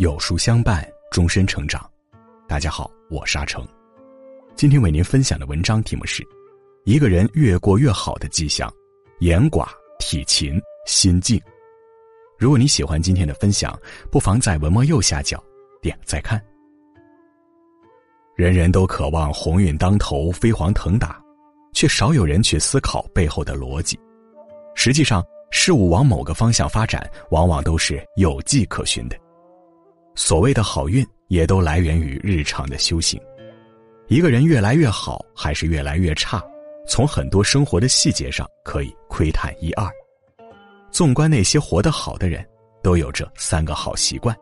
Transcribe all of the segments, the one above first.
有书相伴，终身成长。大家好，我是阿成。今天为您分享的文章题目是：一个人越过越好的迹象，言寡体勤心静。如果你喜欢今天的分享，不妨在文末右下角点个再看。人人都渴望鸿运当头、飞黄腾达，却少有人去思考背后的逻辑。实际上，事物往某个方向发展，往往都是有迹可循的。所谓的好运，也都来源于日常的修行。一个人越来越好，还是越来越差，从很多生活的细节上可以窥探一二。纵观那些活得好的人，都有这三个好习惯，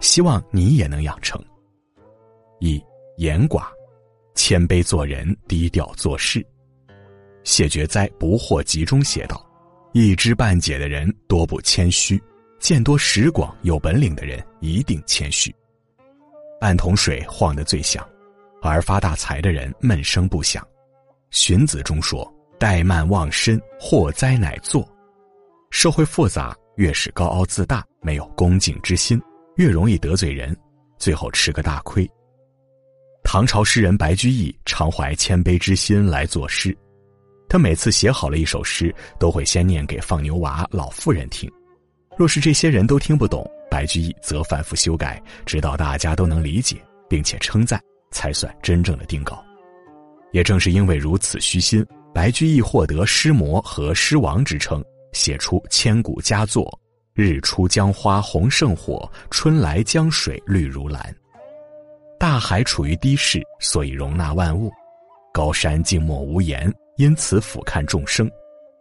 希望你也能养成。一言寡，谦卑做人，低调做事。谢觉哉《不惑集》中写道：“一知半解的人多不谦虚。”见多识广、有本领的人一定谦虚。半桶水晃得最响，而发大财的人闷声不响。荀子中说：“怠慢忘身，祸灾乃作。”社会复杂，越是高傲自大、没有恭敬之心，越容易得罪人，最后吃个大亏。唐朝诗人白居易常怀谦卑之心来作诗，他每次写好了一首诗，都会先念给放牛娃、老妇人听。若是这些人都听不懂，白居易则反复修改，直到大家都能理解，并且称赞，才算真正的定稿。也正是因为如此虚心，白居易获得诗魔和诗王之称，写出千古佳作：“日出江花红胜火，春来江水绿如蓝。”大海处于低势，所以容纳万物；高山静默无言，因此俯瞰众生。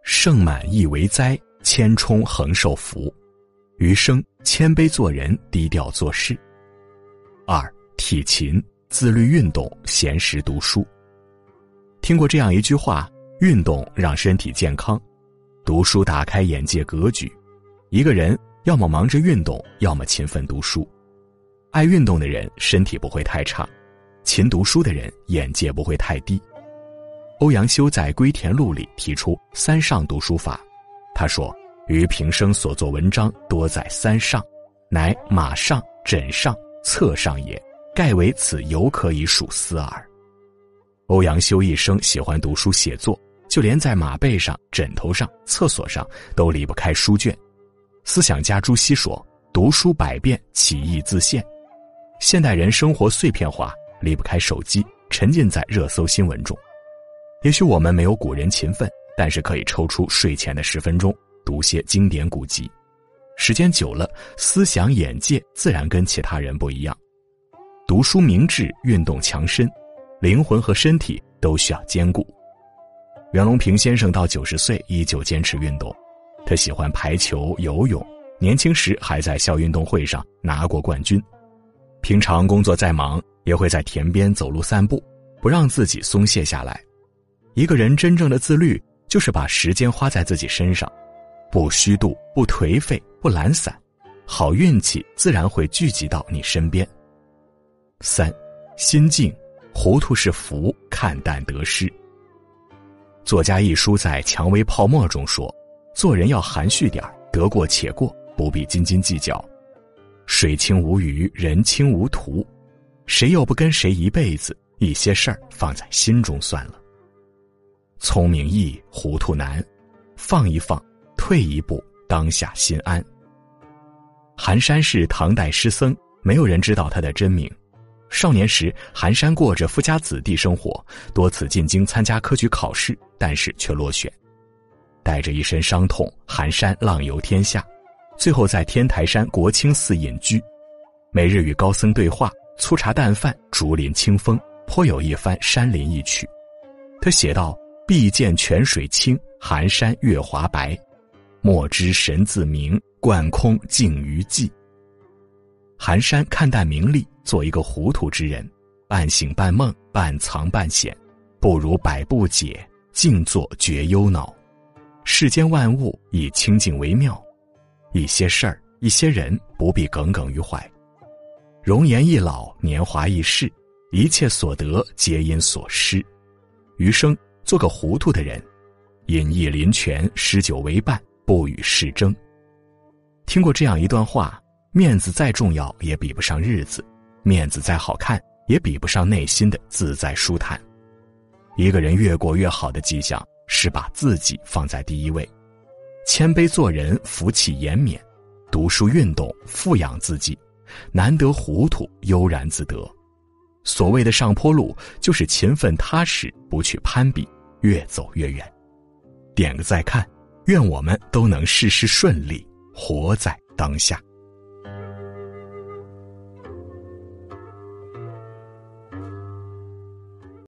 盛满亦为灾，千冲恒受福。余生谦卑做人，低调做事。二体勤，自律运动，闲时读书。听过这样一句话：运动让身体健康，读书打开眼界格局。一个人要么忙着运动，要么勤奋读书。爱运动的人身体不会太差，勤读书的人眼界不会太低。欧阳修在《归田录》里提出“三上读书法”，他说。余平生所作文章多在三上，乃马上、枕上、侧上也，盖为此犹可以数思耳。欧阳修一生喜欢读书写作，就连在马背上、枕头上、厕所上都离不开书卷。思想家朱熹说：“读书百遍，其义自现。”现代人生活碎片化，离不开手机，沉浸在热搜新闻中。也许我们没有古人勤奋，但是可以抽出睡前的十分钟。读些经典古籍，时间久了，思想眼界自然跟其他人不一样。读书明智，运动强身，灵魂和身体都需要兼顾。袁隆平先生到九十岁依旧坚持运动，他喜欢排球、游泳，年轻时还在校运动会上拿过冠军。平常工作再忙，也会在田边走路散步，不让自己松懈下来。一个人真正的自律，就是把时间花在自己身上。不虚度，不颓废，不懒散，好运气自然会聚集到你身边。三，心静，糊涂是福，看淡得失。作家一书在《蔷薇泡沫》中说：“做人要含蓄点得过且过，不必斤斤计较。水清无鱼，人清无图，谁又不跟谁一辈子？一些事儿放在心中算了。聪明易，糊涂难，放一放。”退一步，当下心安。寒山是唐代诗僧，没有人知道他的真名。少年时，寒山过着富家子弟生活，多次进京参加科举考试，但是却落选。带着一身伤痛，寒山浪游天下，最后在天台山国清寺隐居，每日与高僧对话，粗茶淡饭，竹林清风，颇有一番山林意趣。他写道：“碧见泉水清，寒山月华白。”莫知神自明，贯空静于寂。寒山看淡名利，做一个糊涂之人，半醒半梦，半藏半显，不如百步解，静坐绝忧恼。世间万物以清净为妙，一些事儿，一些人不必耿耿于怀。容颜易老，年华易逝，一切所得皆因所失。余生做个糊涂的人，饮逸林泉，诗酒为伴。不与世争。听过这样一段话：面子再重要，也比不上日子；面子再好看，也比不上内心的自在舒坦。一个人越过越好的迹象，是把自己放在第一位，谦卑做人，福气延绵，读书运动，富养自己，难得糊涂，悠然自得。所谓的上坡路，就是勤奋踏实，不去攀比，越走越远。点个再看，愿我们都能事事顺利，活在当下。